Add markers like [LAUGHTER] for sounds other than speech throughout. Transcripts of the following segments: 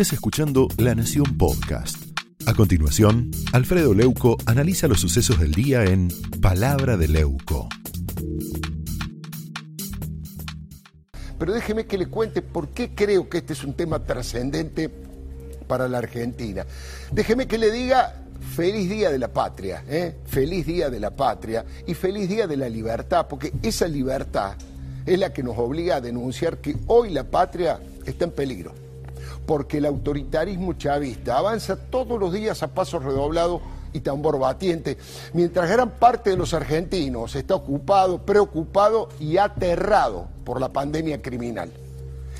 estés escuchando La Nación Podcast. A continuación, Alfredo Leuco analiza los sucesos del día en Palabra de Leuco. Pero déjeme que le cuente por qué creo que este es un tema trascendente para la Argentina. Déjeme que le diga feliz día de la patria, ¿eh? feliz día de la patria y feliz día de la libertad, porque esa libertad es la que nos obliga a denunciar que hoy la patria está en peligro, porque el autoritarismo chavista avanza todos los días a paso redoblado y tambor batiente, mientras gran parte de los argentinos está ocupado, preocupado y aterrado por la pandemia criminal.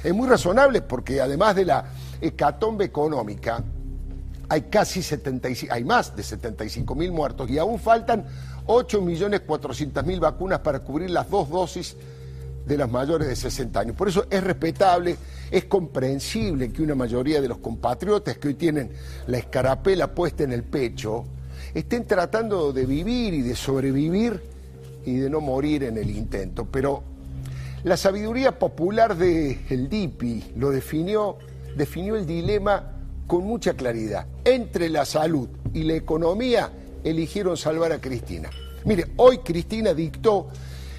Es muy razonable porque además de la hecatombe económica, hay casi 75, hay más de 75 mil muertos y aún faltan 8 millones 400 mil vacunas para cubrir las dos dosis de las mayores de 60 años. Por eso es respetable, es comprensible que una mayoría de los compatriotas que hoy tienen la escarapela puesta en el pecho estén tratando de vivir y de sobrevivir y de no morir en el intento. Pero la sabiduría popular de el DIPI lo definió, definió el dilema con mucha claridad. Entre la salud y la economía eligieron salvar a Cristina. Mire, hoy Cristina dictó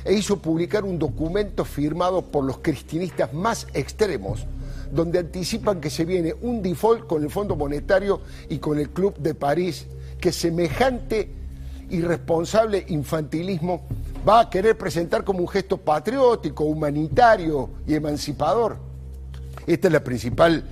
e hizo publicar un documento firmado por los cristinistas más extremos, donde anticipan que se viene un default con el Fondo Monetario y con el Club de París, que semejante irresponsable infantilismo va a querer presentar como un gesto patriótico, humanitario y emancipador. Esta es la principal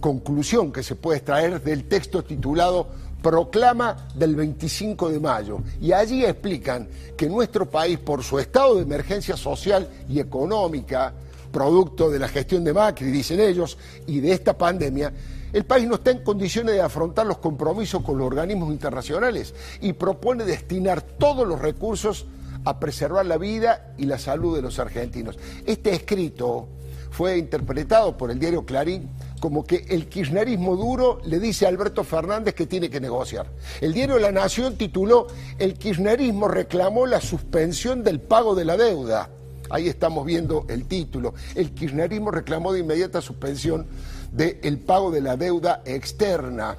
conclusión que se puede extraer del texto titulado Proclama del 25 de mayo. Y allí explican que nuestro país, por su estado de emergencia social y económica, producto de la gestión de Macri, dicen ellos, y de esta pandemia, el país no está en condiciones de afrontar los compromisos con los organismos internacionales y propone destinar todos los recursos a preservar la vida y la salud de los argentinos. Este escrito fue interpretado por el diario Clarín como que el kirchnerismo duro le dice a Alberto Fernández que tiene que negociar. El diario La Nación tituló El kirchnerismo reclamó la suspensión del pago de la deuda. Ahí estamos viendo el título. El kirchnerismo reclamó de inmediata suspensión del pago de la deuda externa.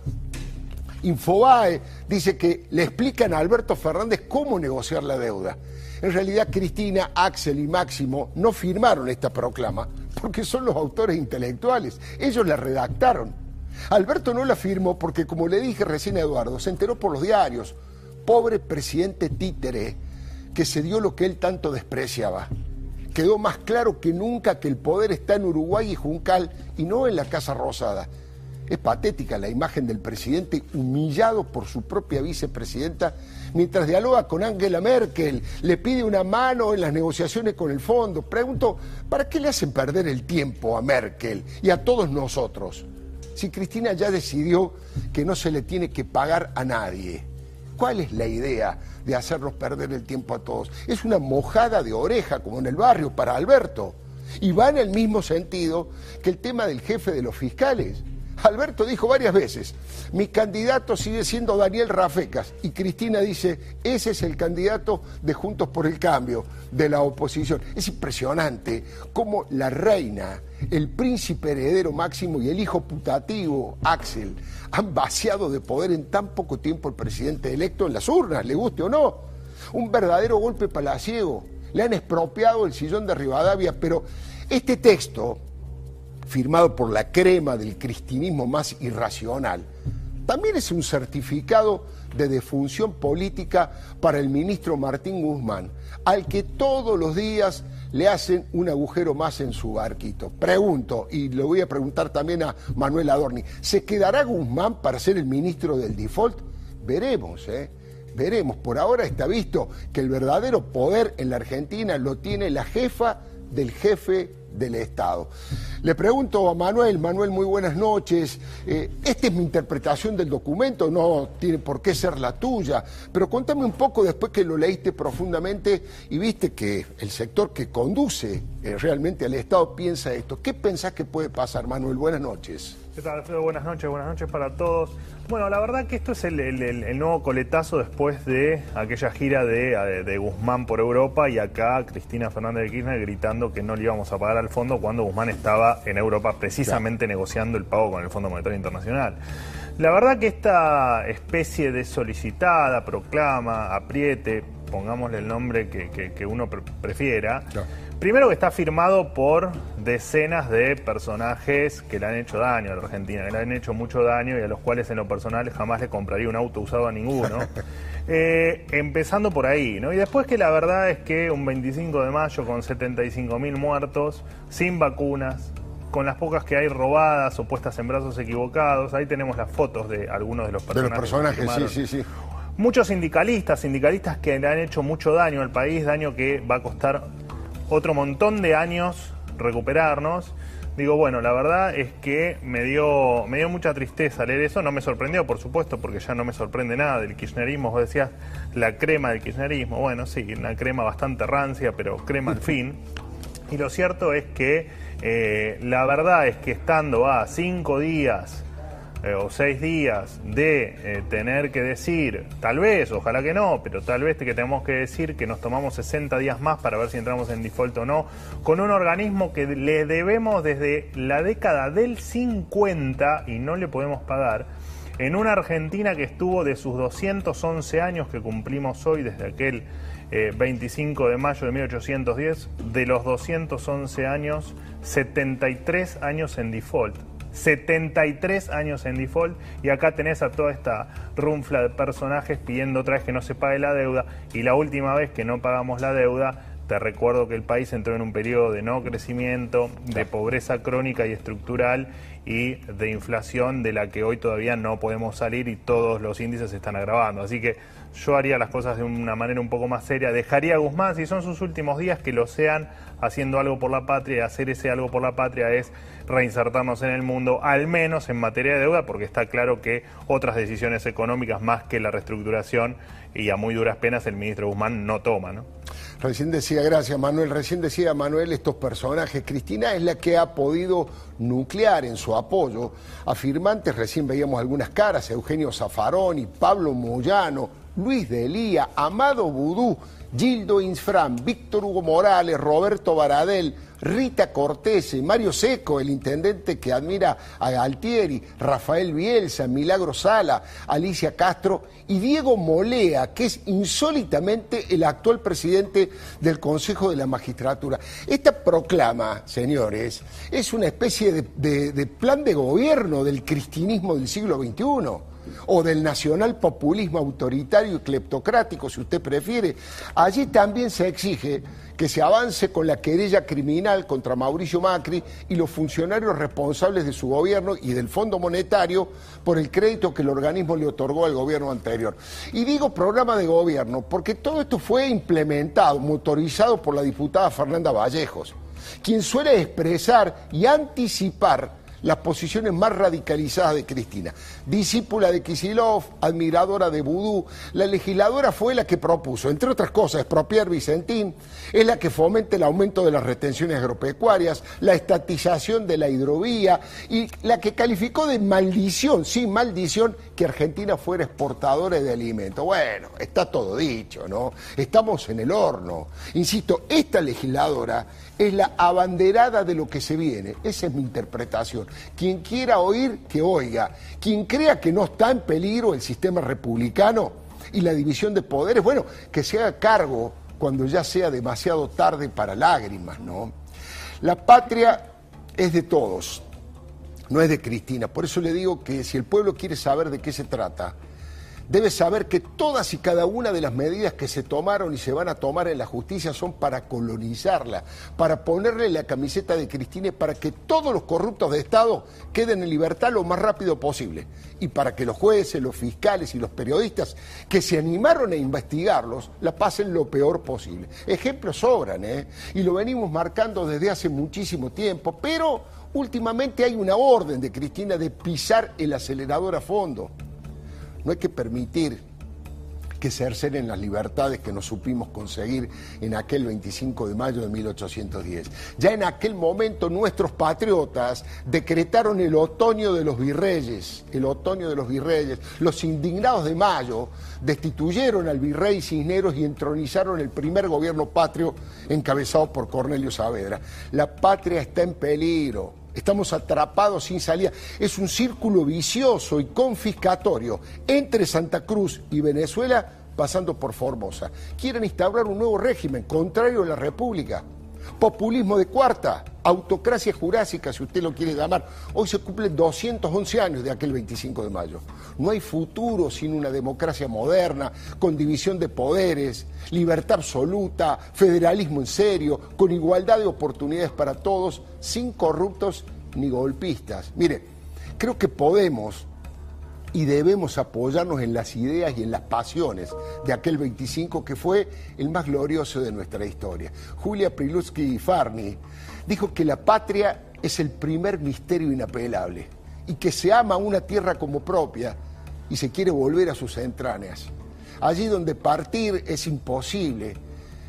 Infobae dice que le explican a Alberto Fernández cómo negociar la deuda. En realidad Cristina, Axel y Máximo no firmaron esta proclama porque son los autores intelectuales. Ellos la redactaron. Alberto no la firmó porque, como le dije recién a Eduardo, se enteró por los diarios. Pobre presidente títere que se dio lo que él tanto despreciaba. Quedó más claro que nunca que el poder está en Uruguay y Juncal y no en la Casa Rosada. Es patética la imagen del presidente humillado por su propia vicepresidenta mientras dialoga con Angela Merkel, le pide una mano en las negociaciones con el fondo. Pregunto, ¿para qué le hacen perder el tiempo a Merkel y a todos nosotros? Si Cristina ya decidió que no se le tiene que pagar a nadie, ¿cuál es la idea de hacernos perder el tiempo a todos? Es una mojada de oreja, como en el barrio, para Alberto. Y va en el mismo sentido que el tema del jefe de los fiscales. Alberto dijo varias veces, mi candidato sigue siendo Daniel Rafecas y Cristina dice, ese es el candidato de Juntos por el Cambio, de la oposición. Es impresionante cómo la reina, el príncipe heredero máximo y el hijo putativo, Axel, han vaciado de poder en tan poco tiempo el presidente electo en las urnas, le guste o no. Un verdadero golpe palaciego. Le han expropiado el sillón de Rivadavia, pero este texto firmado por la crema del cristinismo más irracional, también es un certificado de defunción política para el ministro Martín Guzmán, al que todos los días le hacen un agujero más en su barquito. Pregunto, y lo voy a preguntar también a Manuel Adorni, ¿se quedará Guzmán para ser el ministro del default? Veremos, ¿eh? Veremos. Por ahora está visto que el verdadero poder en la Argentina lo tiene la jefa del jefe del Estado. Le pregunto a Manuel, Manuel, muy buenas noches. Eh, esta es mi interpretación del documento, no tiene por qué ser la tuya, pero cuéntame un poco después que lo leíste profundamente y viste que el sector que conduce eh, realmente al Estado piensa esto. ¿Qué pensás que puede pasar, Manuel? Buenas noches. ¿Qué tal, Alfredo? Buenas noches, buenas noches para todos. Bueno, la verdad que esto es el, nuevo coletazo después de aquella gira de, Guzmán por Europa y acá Cristina Fernández de Kirchner gritando que no le íbamos a pagar al fondo cuando Guzmán estaba en Europa precisamente negociando el pago con el Fondo Monetario Internacional. La verdad que esta especie de solicitada, proclama, apriete, pongámosle el nombre que, uno prefiera, Primero que está firmado por decenas de personajes que le han hecho daño a la Argentina, que le han hecho mucho daño y a los cuales en lo personal jamás le compraría un auto usado a ninguno. [LAUGHS] Eh, empezando por ahí, ¿no? Y después que la verdad es que un 25 de mayo con 75 mil muertos, sin vacunas, con las pocas que hay robadas o puestas en brazos equivocados, ahí tenemos las fotos de algunos de los personajes. De los personajes, sí, sí, sí. Muchos sindicalistas, sindicalistas que le han hecho mucho daño al país, daño que va a costar otro montón de años recuperarnos. Digo, bueno, la verdad es que me dio, me dio mucha tristeza leer eso. No me sorprendió, por supuesto, porque ya no me sorprende nada del kirchnerismo. Vos decías, la crema del kirchnerismo. Bueno, sí, una crema bastante rancia, pero crema al fin. Y lo cierto es que eh, la verdad es que estando a cinco días eh, o seis días de eh, tener que decir, tal vez, ojalá que no, pero tal vez que tenemos que decir que nos tomamos 60 días más para ver si entramos en default o no, con un organismo que le debemos desde la década del 50 y no le podemos pagar, en una Argentina que estuvo de sus 211 años que cumplimos hoy desde aquel 25 eh, de mayo de 1810, de los 211 años, 73 años en default. 73 años en default y acá tenés a toda esta runfla de personajes pidiendo otra vez que no se pague la deuda y la última vez que no pagamos la deuda te recuerdo que el país entró en un periodo de no crecimiento, de pobreza crónica y estructural y de inflación de la que hoy todavía no podemos salir y todos los índices se están agravando. Así que yo haría las cosas de una manera un poco más seria. Dejaría a Guzmán, si son sus últimos días, que lo sean haciendo algo por la patria. Hacer ese algo por la patria es reinsertarnos en el mundo, al menos en materia de deuda, porque está claro que otras decisiones económicas más que la reestructuración y a muy duras penas el ministro Guzmán no toma. ¿no? Recién decía, gracias Manuel, recién decía Manuel estos personajes. Cristina es la que ha podido nuclear en su apoyo afirmantes, recién veíamos algunas caras, Eugenio Zafaroni, Pablo Moyano, Luis de Elía, Amado Vudú, Gildo Insfran, Víctor Hugo Morales, Roberto Baradel, Rita Cortese, Mario Seco, el intendente que admira a Galtieri, Rafael Bielsa, Milagro Sala, Alicia Castro y Diego Molea, que es insólitamente el actual presidente del Consejo de la Magistratura. Esta proclama, señores, es una especie de, de plan de gobierno del cristinismo del siglo XXI o del nacional populismo autoritario y cleptocrático, si usted prefiere, allí también se exige que se avance con la querella criminal contra Mauricio Macri y los funcionarios responsables de su gobierno y del Fondo Monetario por el crédito que el organismo le otorgó al gobierno anterior. Y digo programa de gobierno porque todo esto fue implementado, motorizado por la diputada Fernanda Vallejos, quien suele expresar y anticipar las posiciones más radicalizadas de Cristina. Discípula de Kisilov, admiradora de Vudú, la legisladora fue la que propuso, entre otras cosas, expropiar Vicentín, es la que fomenta el aumento de las retenciones agropecuarias, la estatización de la hidrovía y la que calificó de maldición, sí, maldición, que Argentina fuera exportadora de alimentos. Bueno, está todo dicho, ¿no? Estamos en el horno. Insisto, esta legisladora es la abanderada de lo que se viene. Esa es mi interpretación. Quien quiera oír, que oiga. Quien crea que no está en peligro el sistema republicano y la división de poderes, bueno, que se haga cargo cuando ya sea demasiado tarde para lágrimas, ¿no? La patria es de todos, no es de Cristina. Por eso le digo que si el pueblo quiere saber de qué se trata, debe saber que todas y cada una de las medidas que se tomaron y se van a tomar en la justicia son para colonizarla, para ponerle la camiseta de Cristina para que todos los corruptos de Estado queden en libertad lo más rápido posible y para que los jueces, los fiscales y los periodistas que se animaron a investigarlos la pasen lo peor posible. Ejemplos sobran, ¿eh? Y lo venimos marcando desde hace muchísimo tiempo, pero últimamente hay una orden de Cristina de pisar el acelerador a fondo. No hay que permitir que cercenen las libertades que nos supimos conseguir en aquel 25 de mayo de 1810. Ya en aquel momento nuestros patriotas decretaron el otoño de los virreyes, el otoño de los virreyes. Los indignados de mayo destituyeron al virrey Cisneros y entronizaron el primer gobierno patrio encabezado por Cornelio Saavedra. La patria está en peligro Estamos atrapados sin salida. Es un círculo vicioso y confiscatorio entre Santa Cruz y Venezuela pasando por Formosa. Quieren instaurar un nuevo régimen contrario a la República. Populismo de cuarta, autocracia jurásica, si usted lo quiere llamar. Hoy se cumplen 211 años de aquel 25 de mayo. No hay futuro sin una democracia moderna, con división de poderes, libertad absoluta, federalismo en serio, con igualdad de oportunidades para todos, sin corruptos ni golpistas. Mire, creo que podemos y debemos apoyarnos en las ideas y en las pasiones de aquel 25 que fue el más glorioso de nuestra historia. Julia Prilutsky Farni dijo que la patria es el primer misterio inapelable y que se ama una tierra como propia y se quiere volver a sus entrañas. Allí donde partir es imposible,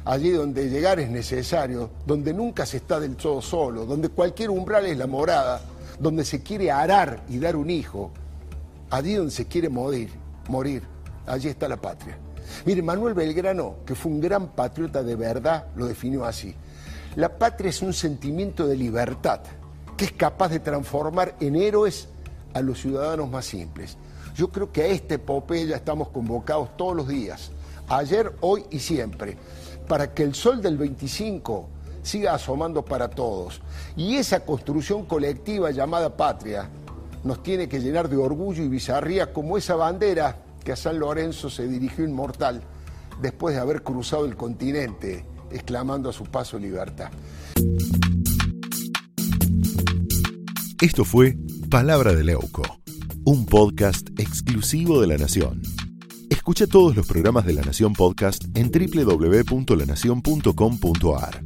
allí donde llegar es necesario, donde nunca se está del todo solo, donde cualquier umbral es la morada, donde se quiere arar y dar un hijo, allí donde se quiere morir, morir, allí está la patria. Mire, Manuel Belgrano, que fue un gran patriota de verdad, lo definió así. La patria es un sentimiento de libertad que es capaz de transformar en héroes a los ciudadanos más simples. Yo creo que a esta epopeya estamos convocados todos los días, ayer, hoy y siempre, para que el sol del 25 siga asomando para todos. Y esa construcción colectiva llamada patria nos tiene que llenar de orgullo y bizarría como esa bandera que a San Lorenzo se dirigió inmortal después de haber cruzado el continente, exclamando a su paso libertad. Esto fue Palabra de Leuco, un podcast exclusivo de La Nación. Escucha todos los programas de La Nación Podcast en www.lanacion.com.ar.